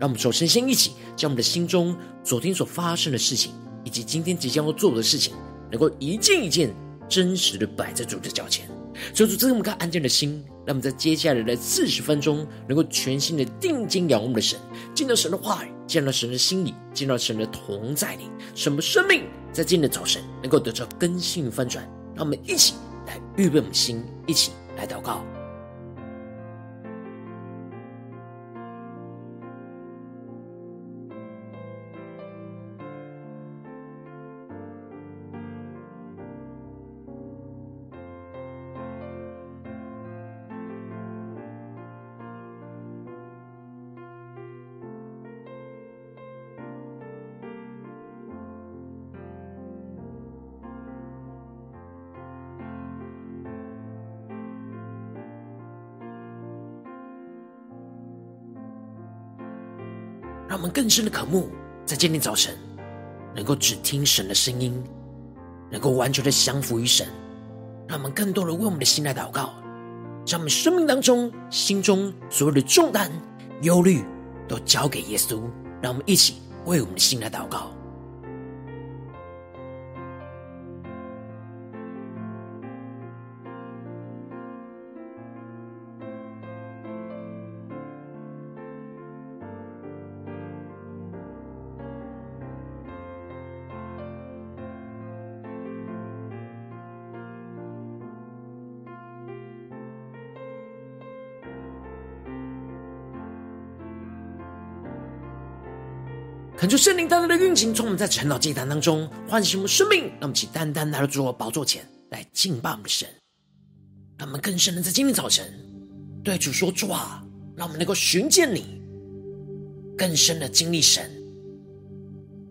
让我们首先先一起，将我们的心中昨天所发生的事情，以及今天即将要做的事情，能够一件一件真实的摆在主的脚前。求主赐给我们安静的心，让我们在接下来的四十分钟，能够全心的定睛仰望我们的神，见到神的话语，见到神的心意，见到神的同在里，什么生命在今天的早晨能够得到更新翻转。让我们一起来预备我们的心，一起来祷告。让我们更深的渴慕，在今天早晨能够只听神的声音，能够完全的降服于神。让我们更多的为我们的心来祷告，将我们生命当中、心中所有的重担、忧虑都交给耶稣。让我们一起为我们的心来祷告。恳求圣灵单单的运行，从我们在晨祷祭坛当中唤醒我们生命，让我们起单单来到主的宝座前来敬拜我们的神，让我们更深的在今天早晨对主说主啊，让我们能够寻见你，更深的经历神，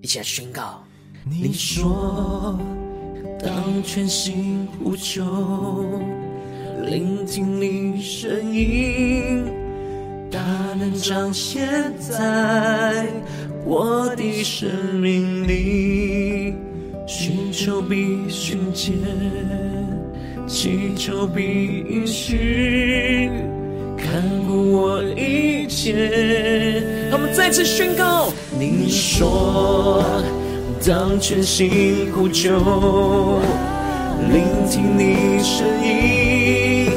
一起来宣告。你说，当全心呼求，聆听你声音，大能彰显在。我的生命里，寻求必寻见，祈求必应许，看顾我一切。他们再次宣告：你说，当全心呼求，聆听你声音，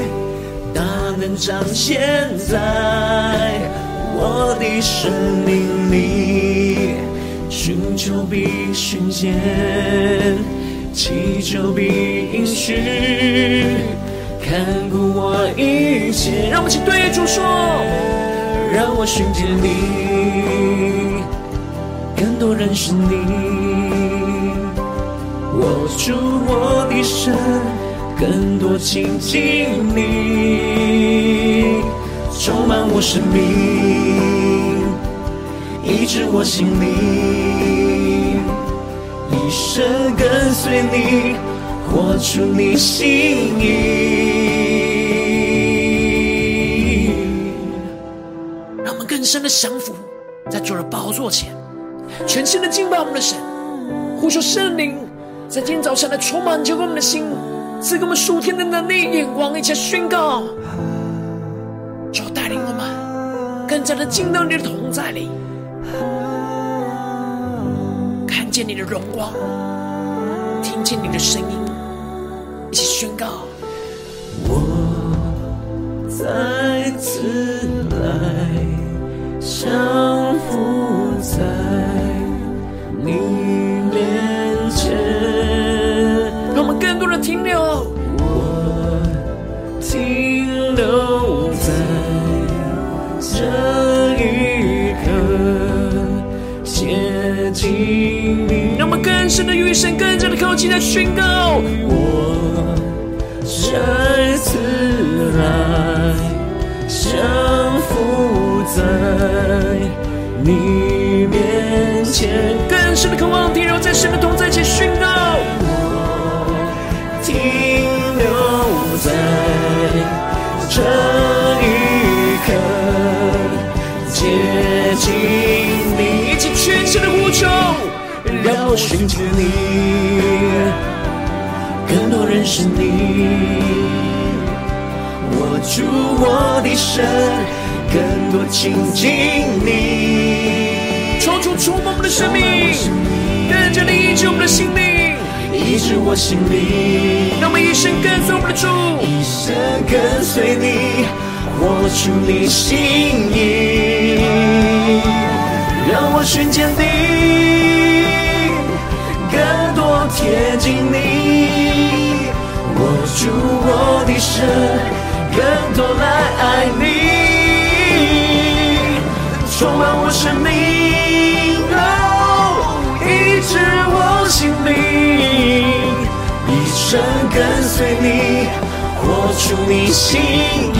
大能彰显在。我的生命里，寻求必寻见，祈求必应许，看顾我一切。让我们一起对主说：让我寻见你，更多认识你，握住我的神，更多亲近你。充满我生命，医治我心灵，一生跟随你，活出你心意。让我们更深的降服在主的宝座前，全心的敬拜我们的神，呼求圣灵在今天早上来充满浇灌我们的心，赐给我们属天的能力、眼光，一起宣告。就带领我们更加的进到你的同在里，看见你的荣光，听见你的声音，一起宣告。我再次来降服在你面前，让我们更多的停留，深的与神，更加的靠近，的宣告。我再次来降服在你面前，更深的渴望，停留在神的同在前宣告。我寻见你，更多认识你。握住我的手，更多亲近你。求主触摸我们的生命，跟着你医治我们的心灵，医治我心灵。让我们一生跟随我们的主，一生跟随你，活出你心意。让我寻见你，贴近你，握住我的手。更多来爱你，充满我生命，，oh，，医治我心灵，一生跟随你，活出你心意。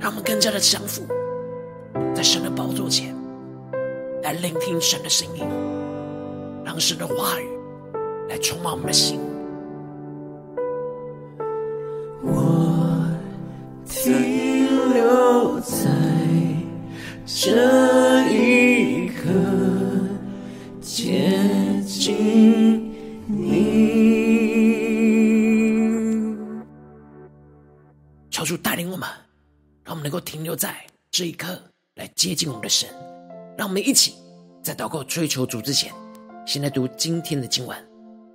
让我们更加的降服来聆听神的声音，让神的话语来充满我们的心。我停留在这一刻，接近你。求主带领我们，让我们能够停留在这一刻，来接近我们的神。让我们一起在祷告追求主之前，先来读今天的经文。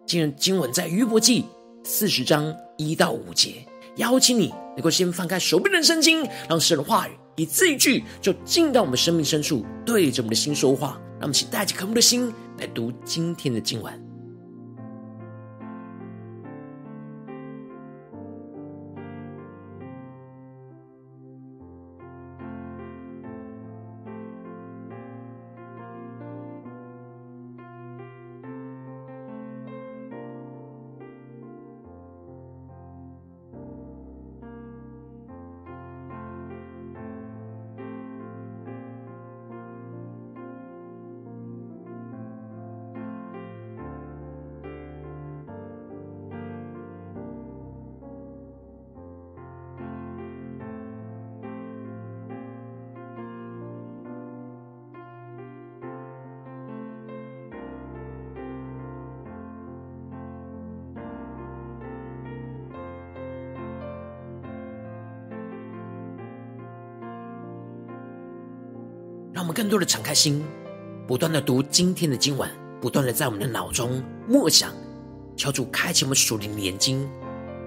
今日经文在余伯记四十章一到五节。邀请你能够先放开手边的圣经，让神的话语。一字一句就进到我们生命深处，对着我们的心说话。让我们一起带着渴慕的心来读今天的经文。让我们更多的敞开心，不断的读今天的经文，不断的在我们的脑中默想，求主开启我们属灵的眼睛，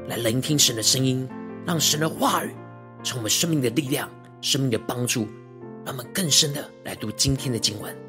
来聆听神的声音，让神的话语成为我们生命的力量、生命的帮助，让我们更深的来读今天的经文。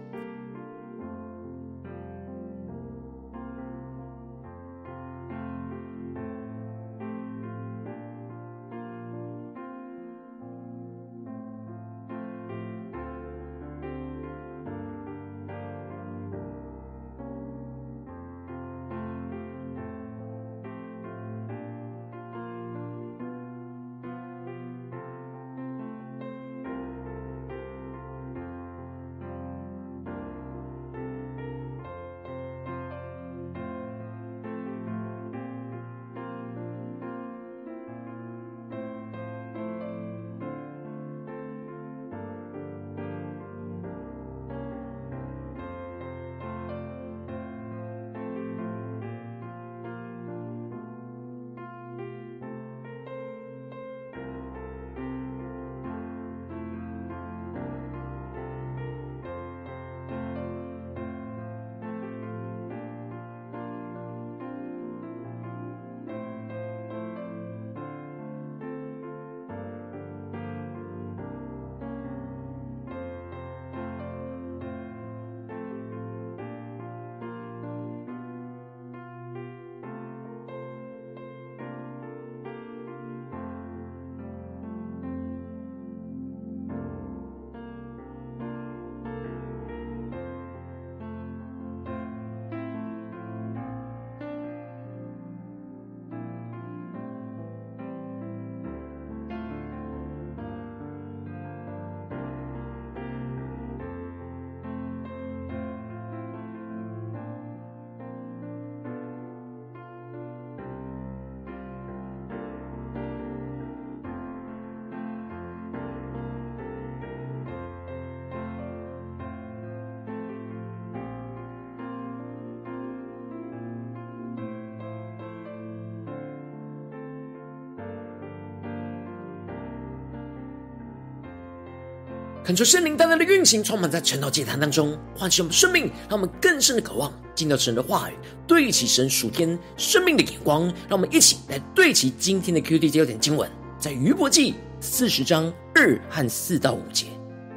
恳求圣灵单单的运行，充满在晨祷祭坛当中，唤醒我们生命，让我们更深的渴望进到神的话语，对齐神属天生命的眼光。让我们一起来对齐今天的 QD 焦点经文，在约伯记四十章二和四到五节。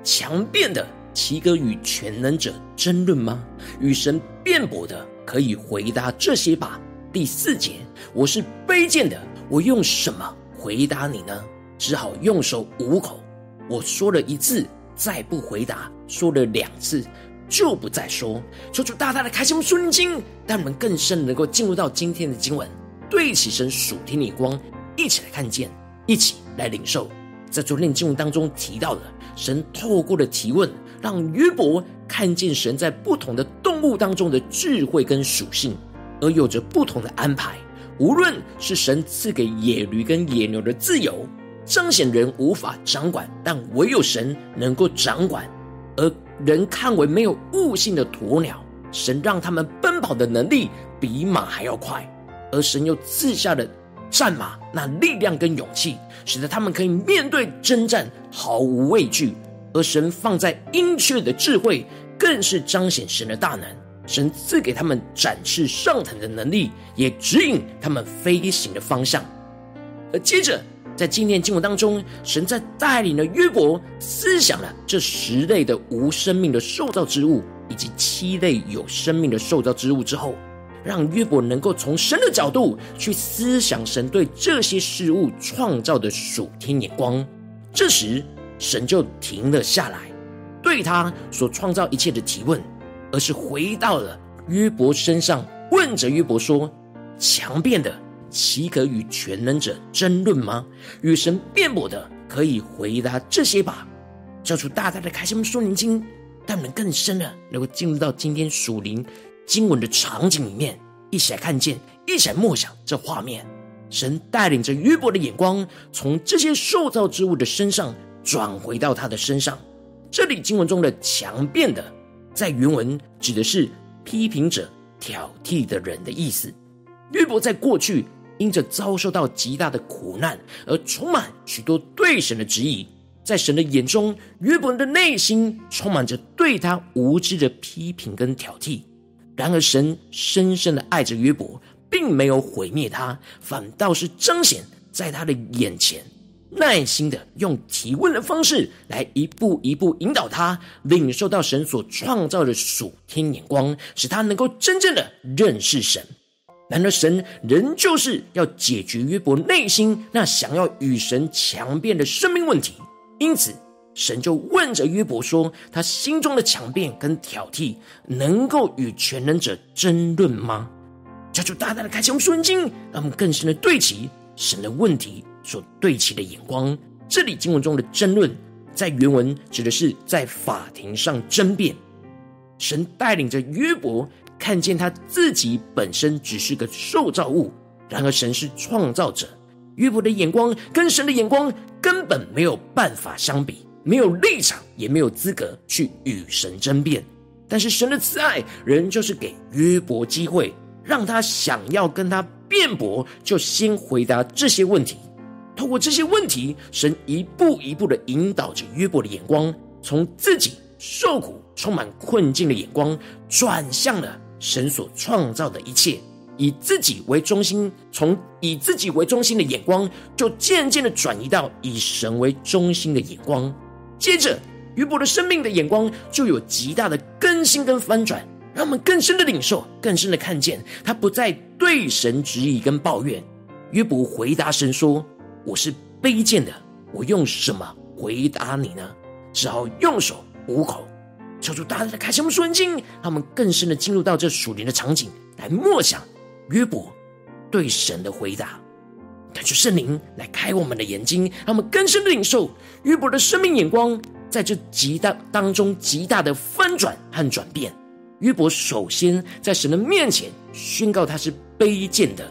强辩的岂可与全能者争论吗？与神辩驳的可以回答这些吧。第四节，我是卑贱的，我用什么回答你呢？只好用手捂口。我说了一次。再不回答，说了两次，就不再说。求主大大的开启我们属灵经，让我们更深能够进入到今天的经文，对起神属天的光，一起来看见，一起来领受。在昨天经文当中提到了，神透过的提问，让约伯看见神在不同的动物当中的智慧跟属性，而有着不同的安排。无论是神赐给野驴跟野牛的自由。彰显人无法掌管，但唯有神能够掌管。而人看为没有悟性的鸵鸟，神让他们奔跑的能力比马还要快，而神又赐下了战马那力量跟勇气，使得他们可以面对征战毫无畏惧。而神放在鹰雀的智慧，更是彰显神的大能。神赐给他们展翅上腾的能力，也指引他们飞行的方向。而接着。在今天经文当中，神在带领了约伯思想了这十类的无生命的受造之物，以及七类有生命的受造之物之后，让约伯能够从神的角度去思想神对这些事物创造的属天眼光。这时，神就停了下来，对他所创造一切的提问，而是回到了约伯身上，问着约伯说：“强辩的。”岂可与全能者争论吗？与神辩驳的可以回答这些吧。叫出大大的开心，我们属灵经，但能更深的能够进入到今天属灵经文的场景里面，一起来看见，一起来默想这画面。神带领着约伯的眼光，从这些受造之物的身上转回到他的身上。这里经文中的强辩的，在原文指的是批评者、挑剔的人的意思。约伯在过去。因着遭受到极大的苦难，而充满许多对神的质疑，在神的眼中，约伯的内心充满着对他无知的批评跟挑剔。然而，神深深的爱着约伯，并没有毁灭他，反倒是彰显在他的眼前，耐心的用提问的方式来一步一步引导他，领受到神所创造的属天眼光，使他能够真正的认识神。然而，神仍旧是要解决约伯内心那想要与神强辩的生命问题，因此，神就问着约伯说：“他心中的强辩跟挑剔，能够与全能者争论吗？”求主大大的开启我们属灵经，让我们更深的对齐神的问题所对齐的眼光。这里经文中的争论，在原文指的是在法庭上争辩。神带领着约伯。看见他自己本身只是个受造物，然而神是创造者。约伯的眼光跟神的眼光根本没有办法相比，没有立场，也没有资格去与神争辩。但是神的慈爱仍旧是给约伯机会，让他想要跟他辩驳，就先回答这些问题。透过这些问题，神一步一步的引导着约伯的眼光，从自己受苦、充满困境的眼光，转向了。神所创造的一切，以自己为中心，从以自己为中心的眼光，就渐渐的转移到以神为中心的眼光。接着，约伯的生命的眼光就有极大的更新跟翻转，让我们更深的领受，更深的看见，他不再对神质疑跟抱怨。约伯回答神说：“我是卑贱的，我用什么回答你呢？只好用手捂口。”求主大大的开启我们属灵经，让我们更深的进入到这属灵的场景，来默想约伯对神的回答。感谢圣灵来开我们的眼睛，让我们更深的领受约伯的生命眼光，在这极大当中极大的翻转和转变。约伯首先在神的面前宣告他是卑贱的。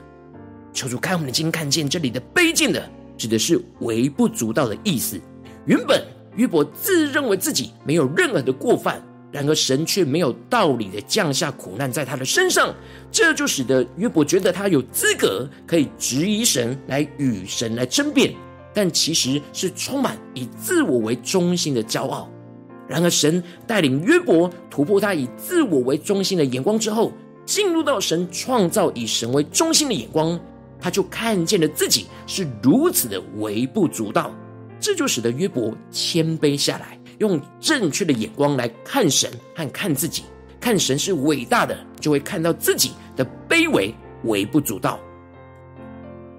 求主开我们的睛，看见这里的卑贱的指的是微不足道的意思。原本。约伯自认为自己没有任何的过犯，然而神却没有道理的降下苦难在他的身上，这就使得约伯觉得他有资格可以质疑神，来与神来争辩，但其实是充满以自我为中心的骄傲。然而，神带领约伯突破他以自我为中心的眼光之后，进入到神创造以神为中心的眼光，他就看见了自己是如此的微不足道。这就使得约伯谦卑下来，用正确的眼光来看神和看自己。看神是伟大的，就会看到自己的卑微、微不足道。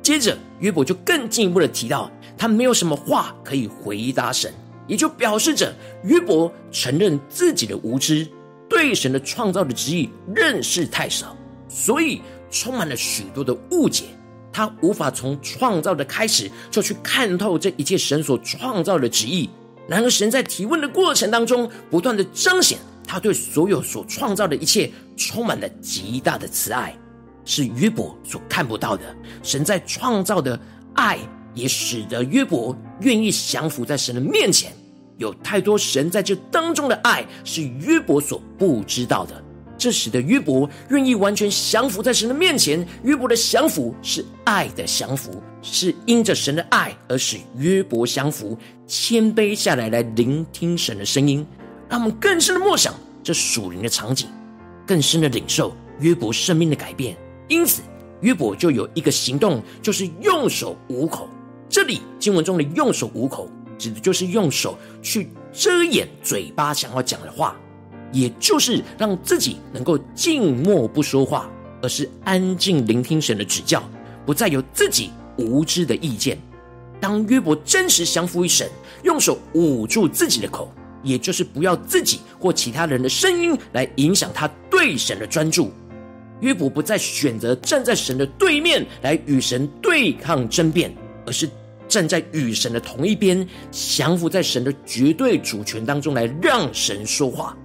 接着，约伯就更进一步的提到，他没有什么话可以回答神，也就表示着约伯承认自己的无知。对神的创造的旨意认识太少，所以充满了许多的误解。他无法从创造的开始就去看透这一切神所创造的旨意。然而，神在提问的过程当中，不断的彰显他对所有所创造的一切充满了极大的慈爱，是约伯所看不到的。神在创造的爱，也使得约伯愿意降服在神的面前。有太多神在这当中的爱是约伯所不知道的，这使得约伯愿意完全降服在神的面前。约伯的降服是爱的降服，是因着神的爱而使约伯降服，谦卑下来来聆听神的声音。让我们更深的默想这属灵的场景，更深的领受约伯生命的改变。因此，约伯就有一个行动，就是用手捂口。这里经文中的用手捂口。指的就是用手去遮掩嘴巴想要讲的话，也就是让自己能够静默不说话，而是安静聆听神的指教，不再有自己无知的意见。当约伯真实降服于神，用手捂住自己的口，也就是不要自己或其他人的声音来影响他对神的专注。约伯不再选择站在神的对面来与神对抗争辩，而是。站在与神的同一边，降服在神的绝对主权当中，来让神说话。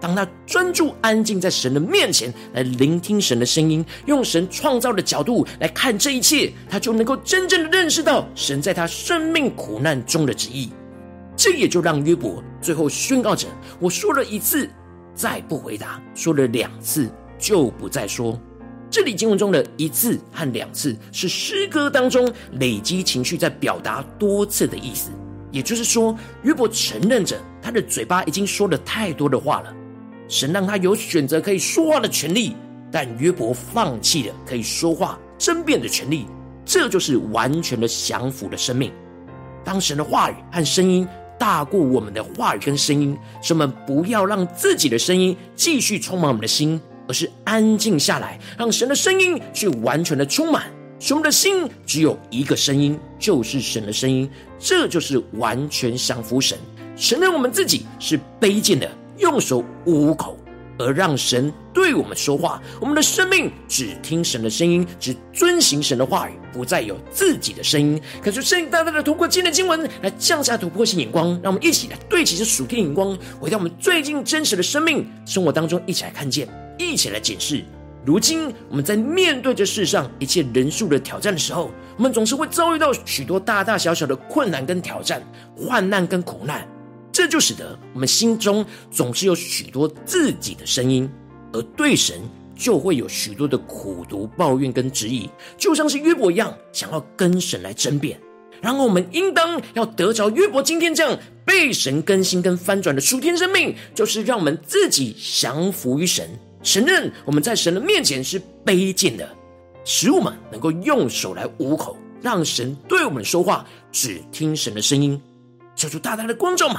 当他专注安静在神的面前，来聆听神的声音，用神创造的角度来看这一切，他就能够真正的认识到神在他生命苦难中的旨意。这也就让约伯最后宣告着：“我说了一次，再不回答；说了两次，就不再说。”这里经文中的一次和两次是诗歌当中累积情绪在表达多次的意思，也就是说，约伯承认着他的嘴巴已经说了太多的话了。神让他有选择可以说话的权利，但约伯放弃了可以说话争辩的权利。这就是完全的降服的生命。当神的话语和声音大过我们的话语跟声音，使我们不要让自己的声音继续充满我们的心。而是安静下来，让神的声音去完全的充满。使我们的心只有一个声音，就是神的声音。这就是完全降服神，承认我们自己是卑贱的，用手捂口，而让神对我们说话。我们的生命只听神的声音，只遵行神的话语，不再有自己的声音。可是圣灵大大的透过今天的经文来降下突破性眼光，让我们一起来对齐这属天眼光，回到我们最近真实的生命生活当中，一起来看见。一起来检视，如今我们在面对这世上一切人数的挑战的时候，我们总是会遭遇到许多大大小小的困难跟挑战、患难跟苦难，这就使得我们心中总是有许多自己的声音，而对神就会有许多的苦毒、抱怨跟质疑，就像是约伯一样，想要跟神来争辩。然后我们应当要得着约伯今天这样被神更新跟翻转的属天生命，就是让我们自己降服于神。承认我们在神的面前是卑贱的，使我们能够用手来捂口，让神对我们说话，只听神的声音。求主大大的光照们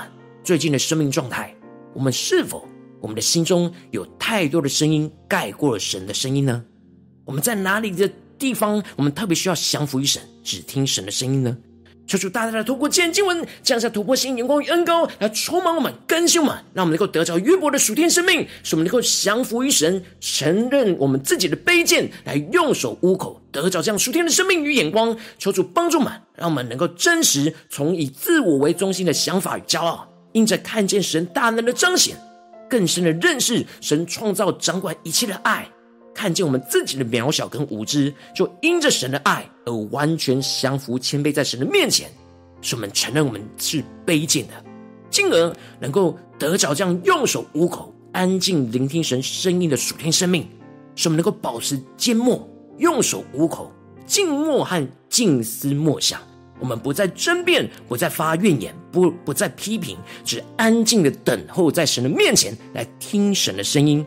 最近的生命状态，我们是否我们的心中有太多的声音盖过了神的声音呢？我们在哪里的地方，我们特别需要降服于神，只听神的声音呢？求主大大的透过今天经文降下突破性眼光与恩膏，来充满我们、更新我们，让我们能够得着约伯的属天生命，使我们能够降服于神，承认我们自己的卑贱，来用手捂口，得着这样属天的生命与眼光。求主帮助我们，让我们能够真实从以自我为中心的想法与骄傲，因着看见神大能的彰显，更深的认识神创造掌管一切的爱。看见我们自己的渺小跟无知，就因着神的爱而完全降服、谦卑在神的面前，使我们承认我们是卑贱的，进而能够得着这样用手捂口、安静聆听神声音的属天生命，使我们能够保持缄默、用手捂口、静默和静思默想，我们不再争辩，不再发怨言，不不再批评，只安静的等候在神的面前来听神的声音，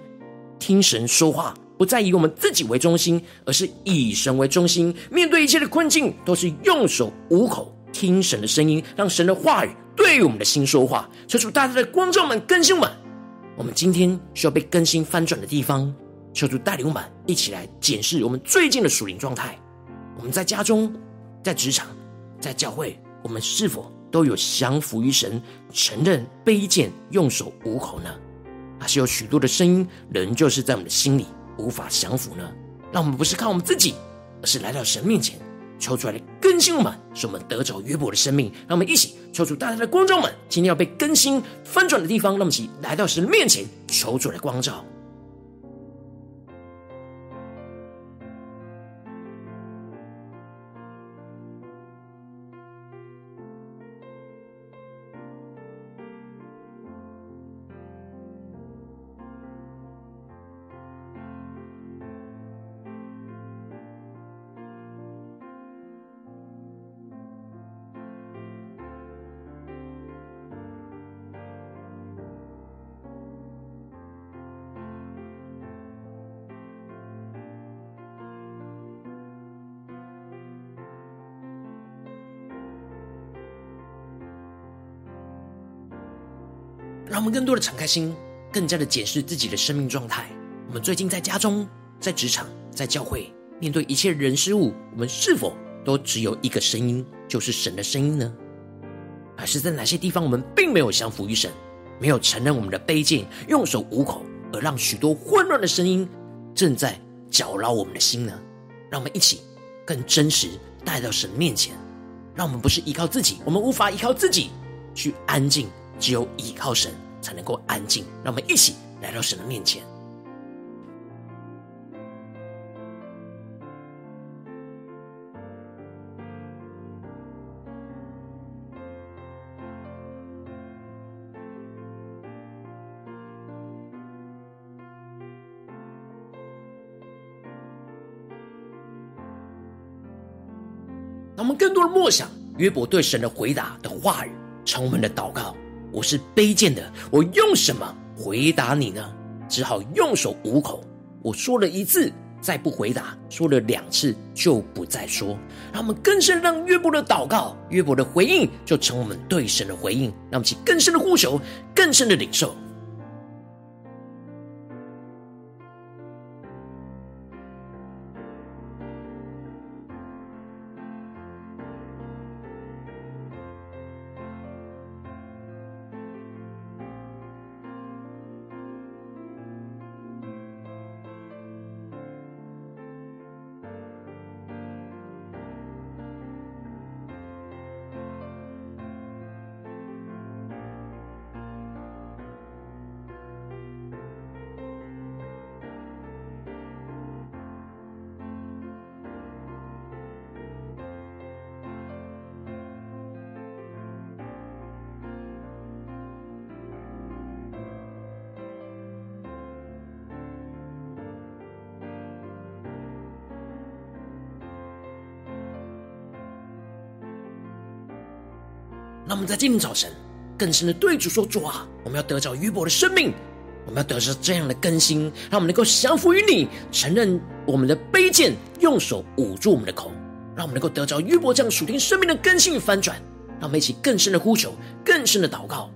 听神说话，不再以我们自己为中心，而是以神为中心。面对一切的困境，都是用手捂口，听神的声音，让神的话语对于我们的心说话。求主大大的光照们、更新我们。我们今天需要被更新翻转的地方，求主带领我们一起来检视我们最近的属灵状态。我们在家中，在职场。在教会，我们是否都有降服于神、承认卑贱、用手捂口呢？还是有许多的声音仍旧是在我们的心里无法降服呢？让我们不是靠我们自己，而是来到神面前，求出来的更新我们，使我们得着约伯的生命。让我们一起求主大家的光照们，今天要被更新翻转的地方，让我们一起来到神面前，求主来光照。让我们更多的敞开心，更加的检视自己的生命状态。我们最近在家中、在职场、在教会，面对一切人事物，我们是否都只有一个声音，就是神的声音呢？还是在哪些地方，我们并没有降服于神，没有承认我们的卑贱，用手捂口，而让许多混乱的声音正在搅扰我们的心呢？让我们一起更真实带到神面前，让我们不是依靠自己，我们无法依靠自己去安静。只有依靠神，才能够安静。让我们一起来到神的面前。让我们更多的默想约伯对神的回答的话语，成我们的祷告。我是卑贱的，我用什么回答你呢？只好用手捂口。我说了一次，再不回答；说了两次，就不再说。让我们更深让约伯的祷告、约伯的回应，就成我们对神的回应。让我们起更深的呼求，更深的领受。在今天早晨更深的对主说：“主啊，我们要得着约伯的生命，我们要得着这样的更新，让我们能够降服于你，承认我们的卑贱，用手捂住我们的口，让我们能够得着约伯这样属天生命的更新与翻转。让我们一起更深的呼求，更深的祷告。”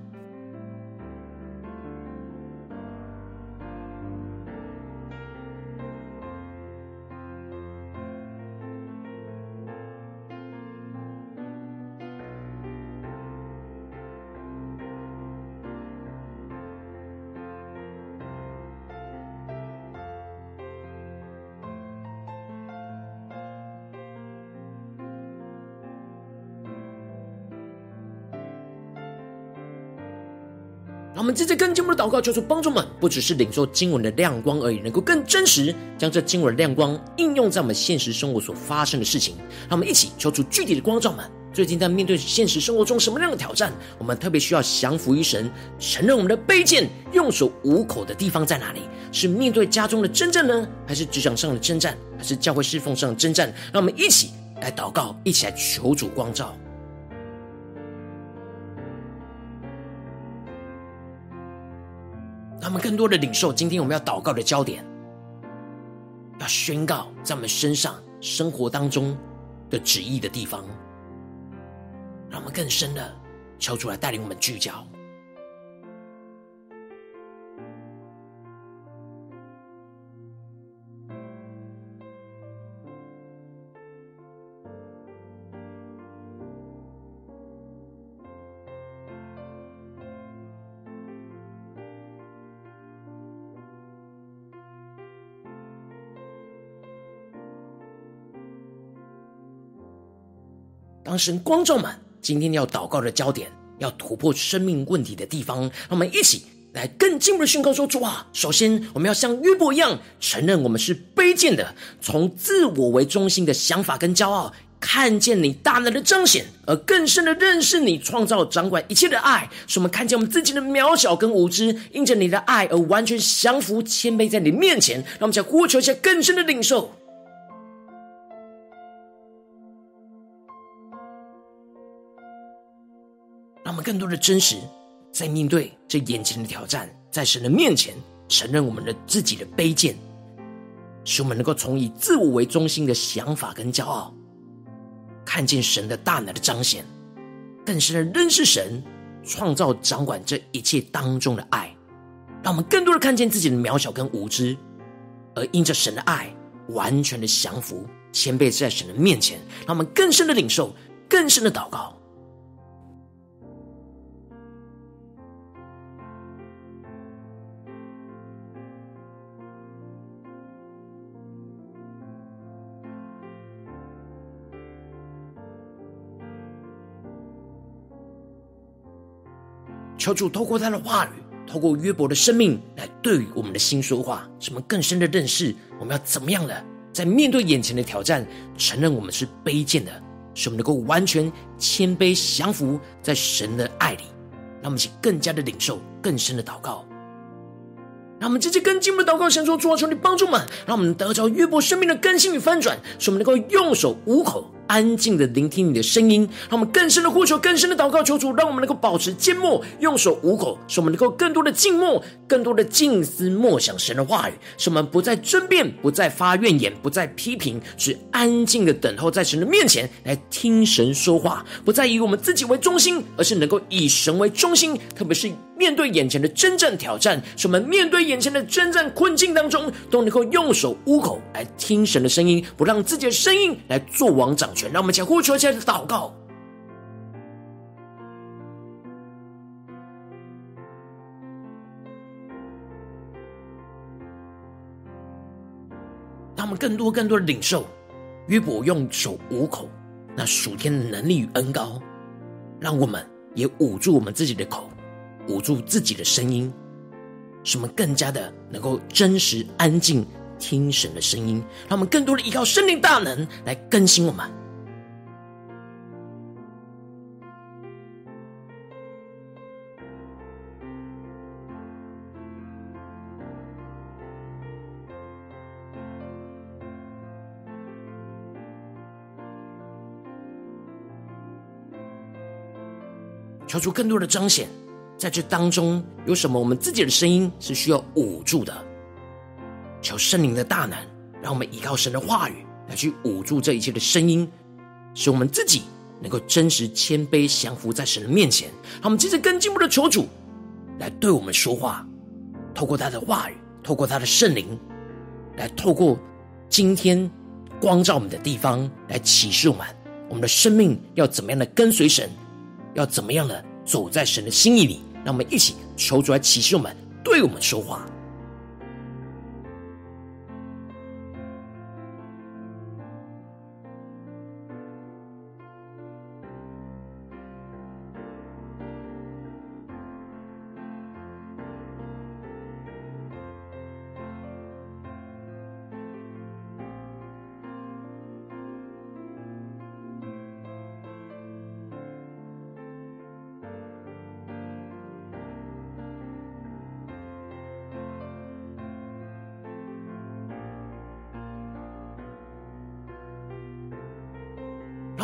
让我们接着更进一步的祷告，求主帮助们，不只是领受经文的亮光而已，能够更真实将这经文的亮光应用在我们现实生活所发生的事情。让我们一起求主具体的光照们。最近在面对现实生活中什么样的挑战，我们特别需要降服于神，承认我们的卑贱，用手捂口的地方在哪里？是面对家中的征战呢，还是职场上的征战，还是教会侍奉上的征战？让我们一起来祷告，一起来求主光照。更多的领受今天我们要祷告的焦点，要宣告在我们身上生活当中的旨意的地方，让我们更深的求主来带领我们聚焦。当神光照满，今天要祷告的焦点，要突破生命问题的地方，让我们一起来更进一步的宣告说：主啊，首先我们要像约伯一样，承认我们是卑贱的，从自我为中心的想法跟骄傲，看见你大能的彰显，而更深的认识你创造掌管一切的爱，使我们看见我们自己的渺小跟无知，因着你的爱而完全降服谦卑在你面前，让我们再呼求一下更深的领受。更多的真实，在面对这眼前的挑战，在神的面前承认我们的自己的卑贱，使我们能够从以自我为中心的想法跟骄傲，看见神的大能的彰显，更深的认识神创造掌管这一切当中的爱，让我们更多的看见自己的渺小跟无知，而因着神的爱，完全的降服，谦卑在神的面前，让我们更深的领受，更深的祷告。求主透过他的话语，透过约伯的生命来对于我们的心说话，使我们更深的认识我们要怎么样的在面对眼前的挑战，承认我们是卑贱的，使我们能够完全谦卑降服在神的爱里，让我们去更加的领受更深的祷告。让我们直接跟进我们的祷告，神说：主啊，求你帮助我们，让我们得着约伯生命的更新与翻转，使我们能够用手捂口。安静的聆听你的声音，让我们更深的呼求，更深的祷告，求主让我们能够保持缄默，用手捂口，使我们能够更多的静默，更多的静思默想神的话语，使我们不再争辩，不再发怨言，不再批评，只安静的等候在神的面前来听神说话，不再以我们自己为中心，而是能够以神为中心，特别是面对眼前的真正挑战，使我们面对眼前的真正困境当中，都能够用手捂口来听神的声音，不让自己的声音来做王掌权，让我们将呼求起来的祷告，让我们更多更多的领受约伯用手捂口那属天的能力与恩膏，让我们也捂住我们自己的口，捂住自己的声音，使我们更加的能够真实安静听神的声音，让我们更多的依靠圣灵大能来更新我们。求出更多的彰显，在这当中有什么我们自己的声音是需要捂住的？求圣灵的大能，让我们依靠神的话语来去捂住这一切的声音，使我们自己能够真实谦卑降服在神的面前。让我们接着更进一步的求主来对我们说话，透过他的话语，透过他的圣灵，来透过今天光照我们的地方来启示我们，我们的生命要怎么样的跟随神。要怎么样的走在神的心意里？让我们一起求主来启示我们，对我们说话。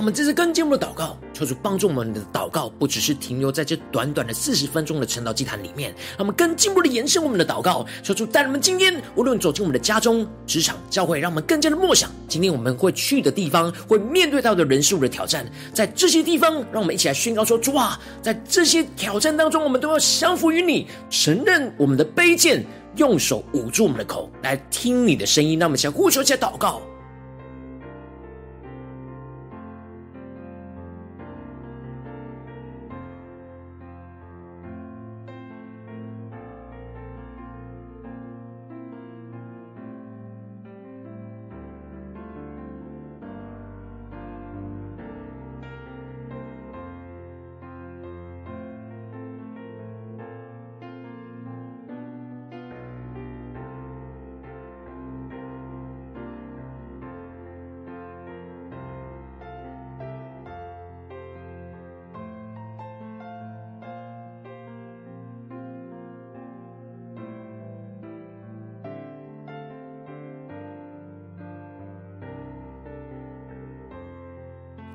我们这次更进一步的祷告，求主帮助我们的祷告，不只是停留在这短短的四十分钟的晨祷祭坛里面，让我们更进一步的延伸我们的祷告，求主带领我们今天无论走进我们的家中、职场、教会，让我们更加的默想今天我们会去的地方，会面对到的人事物的挑战，在这些地方，让我们一起来宣告说：主啊，在这些挑战当中，我们都要降服于你，承认我们的卑贱，用手捂住我们的口，来听你的声音。让我们先呼求起来祷告。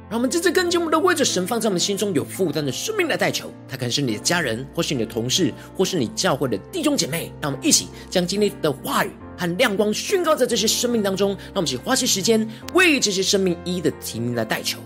让我们这次跟进我们的位置神放在我们心中有负担的生命来代求，他可能是你的家人，或是你的同事，或是你教会的弟兄姐妹。让我们一起将今天的话语和亮光宣告在这些生命当中。让我们一起花些时间为这些生命一一的提名来代求。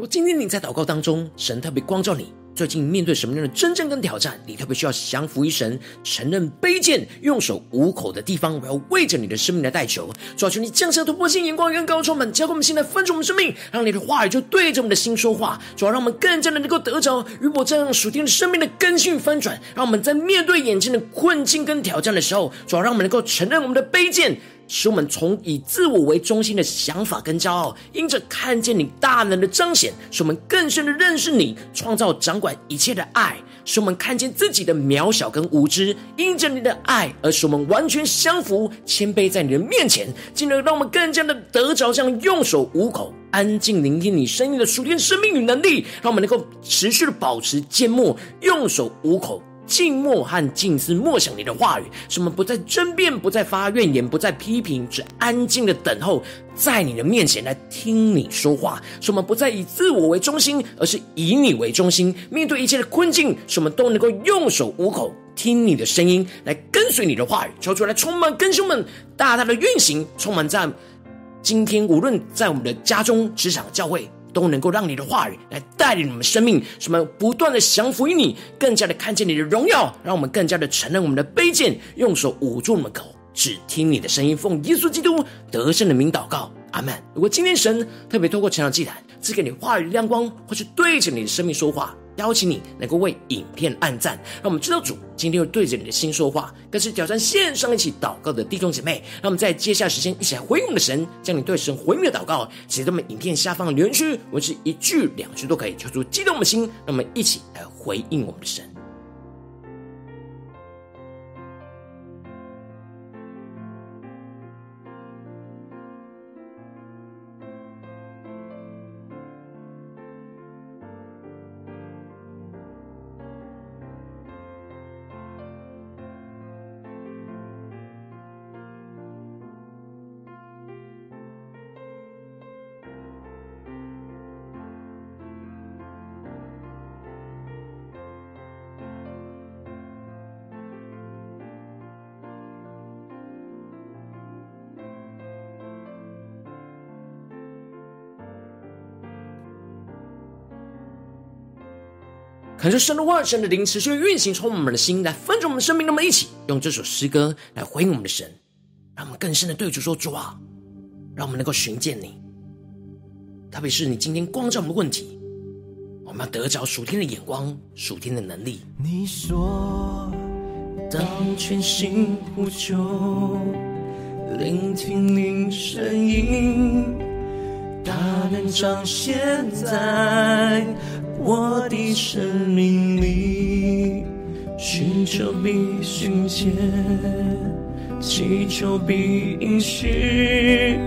如果今天你在祷告当中，神特别光照你，最近面对什么样的真正跟挑战，你特别需要降服于神，承认卑贱，用手捂口的地方，我要为着你的生命来代求，主要求你降下突破性眼光跟高充满，交给我们现在分出我们生命，让你的话语就对着我们的心说话，主要让我们更加的能够得着与我这样属天的生命的更新翻转，让我们在面对眼前的困境跟挑战的时候，主要让我们能够承认我们的卑贱。使我们从以自我为中心的想法跟骄傲，因着看见你大能的彰显，使我们更深的认识你创造掌管一切的爱；使我们看见自己的渺小跟无知，因着你的爱而使我们完全降服、谦卑在你的面前，进而让我们更加的得着这样用手捂口、安静聆听你声音的属天生命与能力，让我们能够持续的保持缄默，用手捂口。静默和静思默想你的话语，使我们不再争辩，不再发怨言，不再批评，只安静的等候，在你的面前来听你说话。使我们不再以自我为中心，而是以你为中心。面对一切的困境，使我们都能够用手捂口，听你的声音，来跟随你的话语，求出来充满更新们，大大的运行，充满在今天，无论在我们的家中、职场、教会。都能够让你的话语来带领我们生命，什么不断的降服于你，更加的看见你的荣耀，让我们更加的承认我们的卑贱，用手捂住我们口，只听你的声音，奉耶稣基督得胜的名祷告，阿门。如果今天神特别透过成长祭坛赐给你话语的亮光，或是对着你的生命说话。邀请你能够为影片按赞，让我们知道主今天又对着你的心说话，更是挑战线上一起祷告的弟兄姐妹。让我们在接下来时间一起来回应我们的神，将你对神回应的祷告写在我们影片下方的留言区，文字一句两句都可以，求出激动的心，让我们一起来回应我们的神。可是神的话，神的灵持续运行，充满我们的心，来分盛我们的生命。那么一起用这首诗歌来回应我们的神，让我们更深的对主说：主啊，让我们能够寻见你。特别是你今天光照我们的问题，我们要得着属天的眼光、属天的能力。你说，当全心呼求，聆听你声音，大能彰显在我的生命里，寻求必寻见，祈求必应许。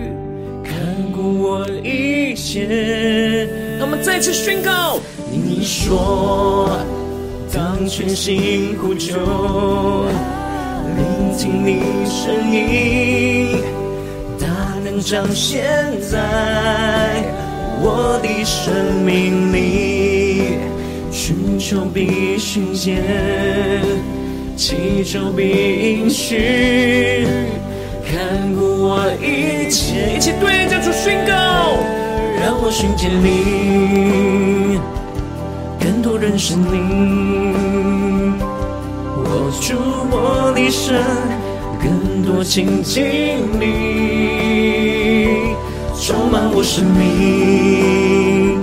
看顾我一切，让我们再次宣告：你说，当全心呼求，聆听你声音，大能彰显在我的生命里，求必寻见，祈求必应许。看顾我一切，一起对着主宣告，让我寻见你，更多认识你，我主我的手，更多亲近你，充满我生命，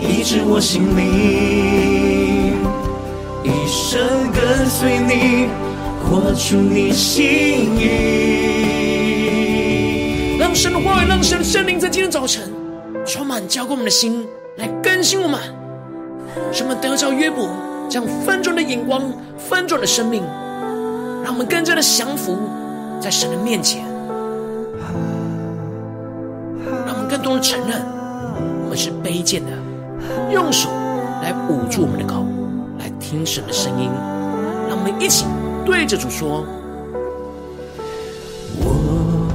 医治我心灵，生跟随你，活出你心意。让神的话语，让神的圣灵在今天早晨充满浇灌我们的心，来更新我们，使我们得着约伯这样翻转的眼光、翻转的生命，让我们更加的降服在神的面前，让我们更多的承认我们是卑贱的，用手来捂住我们的口，来听神的声音，让我们一起对着主说。我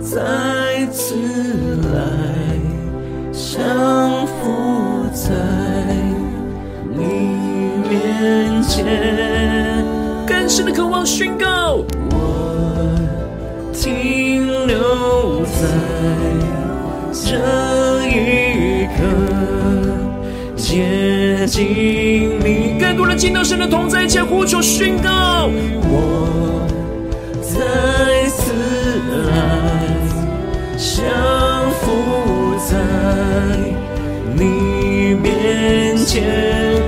再次来降服在你面前，更深的渴望宣告，我停留在这一刻，的经历，更多的进到神的同在前呼求宣告，我再次来。降服在你面前，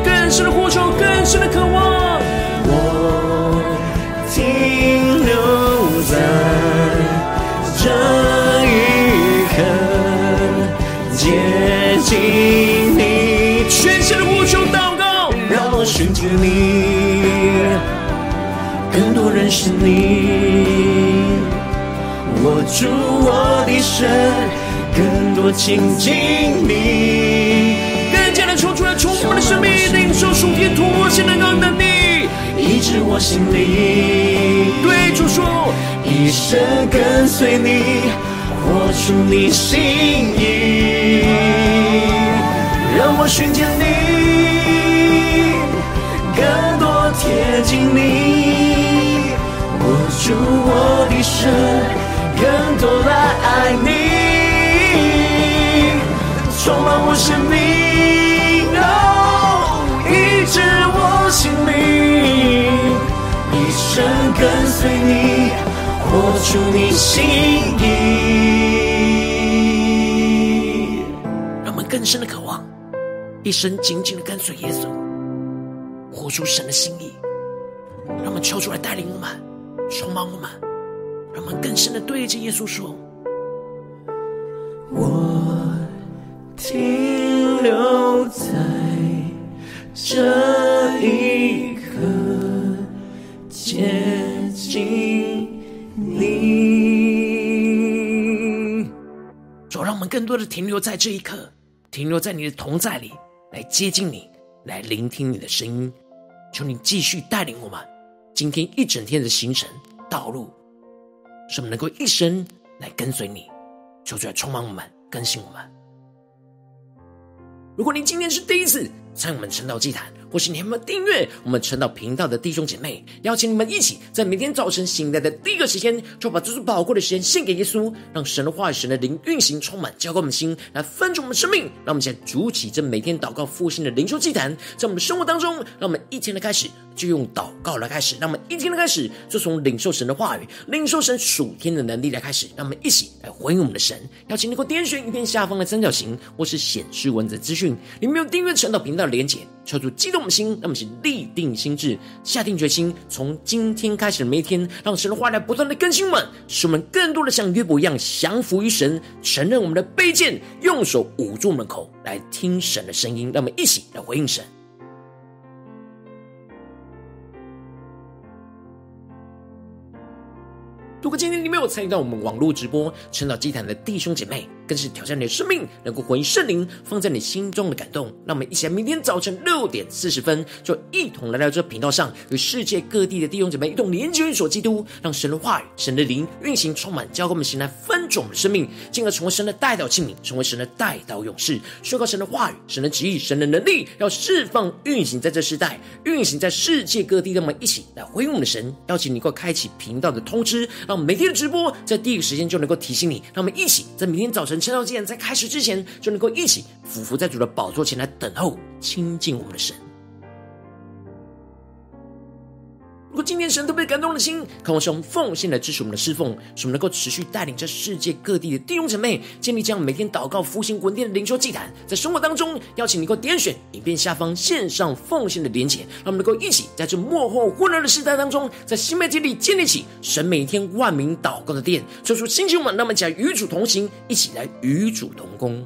更深的呼求，更深的渴望。住我的神，更多亲近你，更加的抽出来，充满我的生命，领受属天突破性的能力，医治我心灵。对主说，一生跟随你，活出你心意，让我寻见你，更多贴近你，握住我的手。更多来爱你，充满我生命，哦，医治我心灵，一生跟随你，活出你心意。让我们更深的渴望，一生紧紧的跟随耶稣，活出神的心意。让我们求主来带领我们，充满我们。让我们更深的对着耶稣说：“我停留在这一刻，接近你。”主，让我们更多的停留在这一刻，停留在你的同在里，来接近你，来聆听你的声音。求你继续带领我们今天一整天的行程道路。使我们能够一生来跟随你，求主来充满我们，更新我们。如果您今天是第一次参与我们成道祭坛，或是你还没有订阅我们晨祷频道的弟兄姐妹，邀请你们一起在每天早晨醒来的第一个时间，就把这最宝贵的时间献给耶稣，让神的话语、神的灵运行充满，浇灌我们心，来分盛我们的生命。让我们现在筑起这每天祷告复兴的灵修祭坛，在我们的生活当中，让我们一天的开始就用祷告来开始，让我们一天的开始就从领受神的话语、领受神属天的能力来开始，让我们一起来回应我们的神。邀请你给我点选影片下方的三角形，或是显示文字资讯，里面有订阅晨祷频道的连结，敲出激动的心，让我们先立定心志，下定决心，从今天开始的每一天，让神的话来不断的更新我们，使我们更多的像约伯一样降服于神，承认我们的卑贱，用手捂住门口，来听神的声音。让我们一起来回应神。如果今天你没有参与到我们网络直播晨祷祭坛的弟兄姐妹，更是挑战你的生命，能够回应圣灵放在你心中的感动。让我们一起来，明天早晨六点四十分，就一同来到这频道上，与世界各地的弟兄姐妹一同连接、运所基督，让神的话语、神的灵运行充满，教给我们，行来分种的生命，进而成为神的代祷器皿，成为神的代祷勇士，宣告神的话语、神的旨意、神的能力，要释放运行在这世代，运行在世界各地。让我们一起来回应我们的神，邀请你能够开启频道的通知，让我们每天的直播在第一个时间就能够提醒你。让我们一起在明天早晨。晨祷祭坛在开始之前，就能够一起俯伏在主的宝座前来等候亲近我们的神。如果今天神都被感动的心，渴望使用奉献来支持我们的侍奉，使我们能够持续带领着世界各地的弟兄姐妹建立这样每天祷告复兴稳定的灵修祭坛，在生活当中邀请你能够点选影片下方线上奉献的连结，让我们能够一起在这幕后混乱的时代当中，在新媒体里建立起神每天万名祷告的殿，说出星球们，那么讲与主同行，一起来与主同工。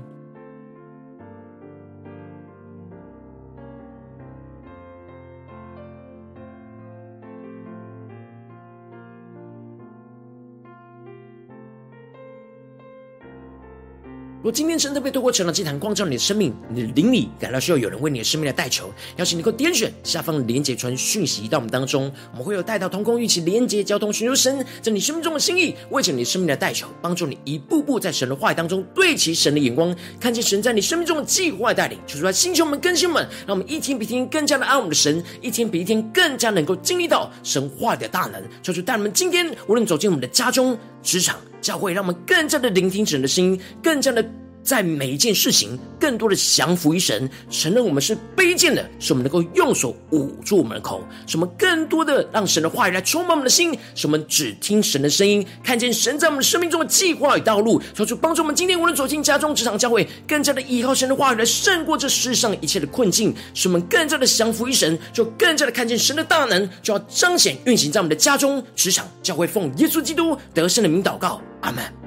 如果今天神特别透过成了祭坛光照你的生命，你的灵里感到需要有人为你的生命来代求，邀请你能够点选下方连结传讯息到我们当中，我们会有带到同工一起连结交通，寻求神在你生命中的心意，为着你生命来代求，帮助你一步步在神的话语当中对齐神的眼光，看见神在你生命中的计划带领。求主来星球们、更新们，让我们一天比一天更加的爱我们的神，一天比一天更加能够经历到神话的大能。求主带我们今天无论走进我们的家中、职场。教会让我们更加的聆听神的声音，更加的在每一件事情更多的降服于神，承认我们是卑贱的，使我们能够用手捂住我们的口，使我们更多的让神的话语来充满我们的心，使我们只听神的声音，看见神在我们生命中的计划与道路，求主帮助我们今天无论走进家中、职场、教会，更加的依靠神的话语来胜过这世上一切的困境，使我们更加的降服于神，就更加的看见神的大能，就要彰显运行在我们的家中、职场、教会，奉耶稣基督得胜的名祷告。阿门。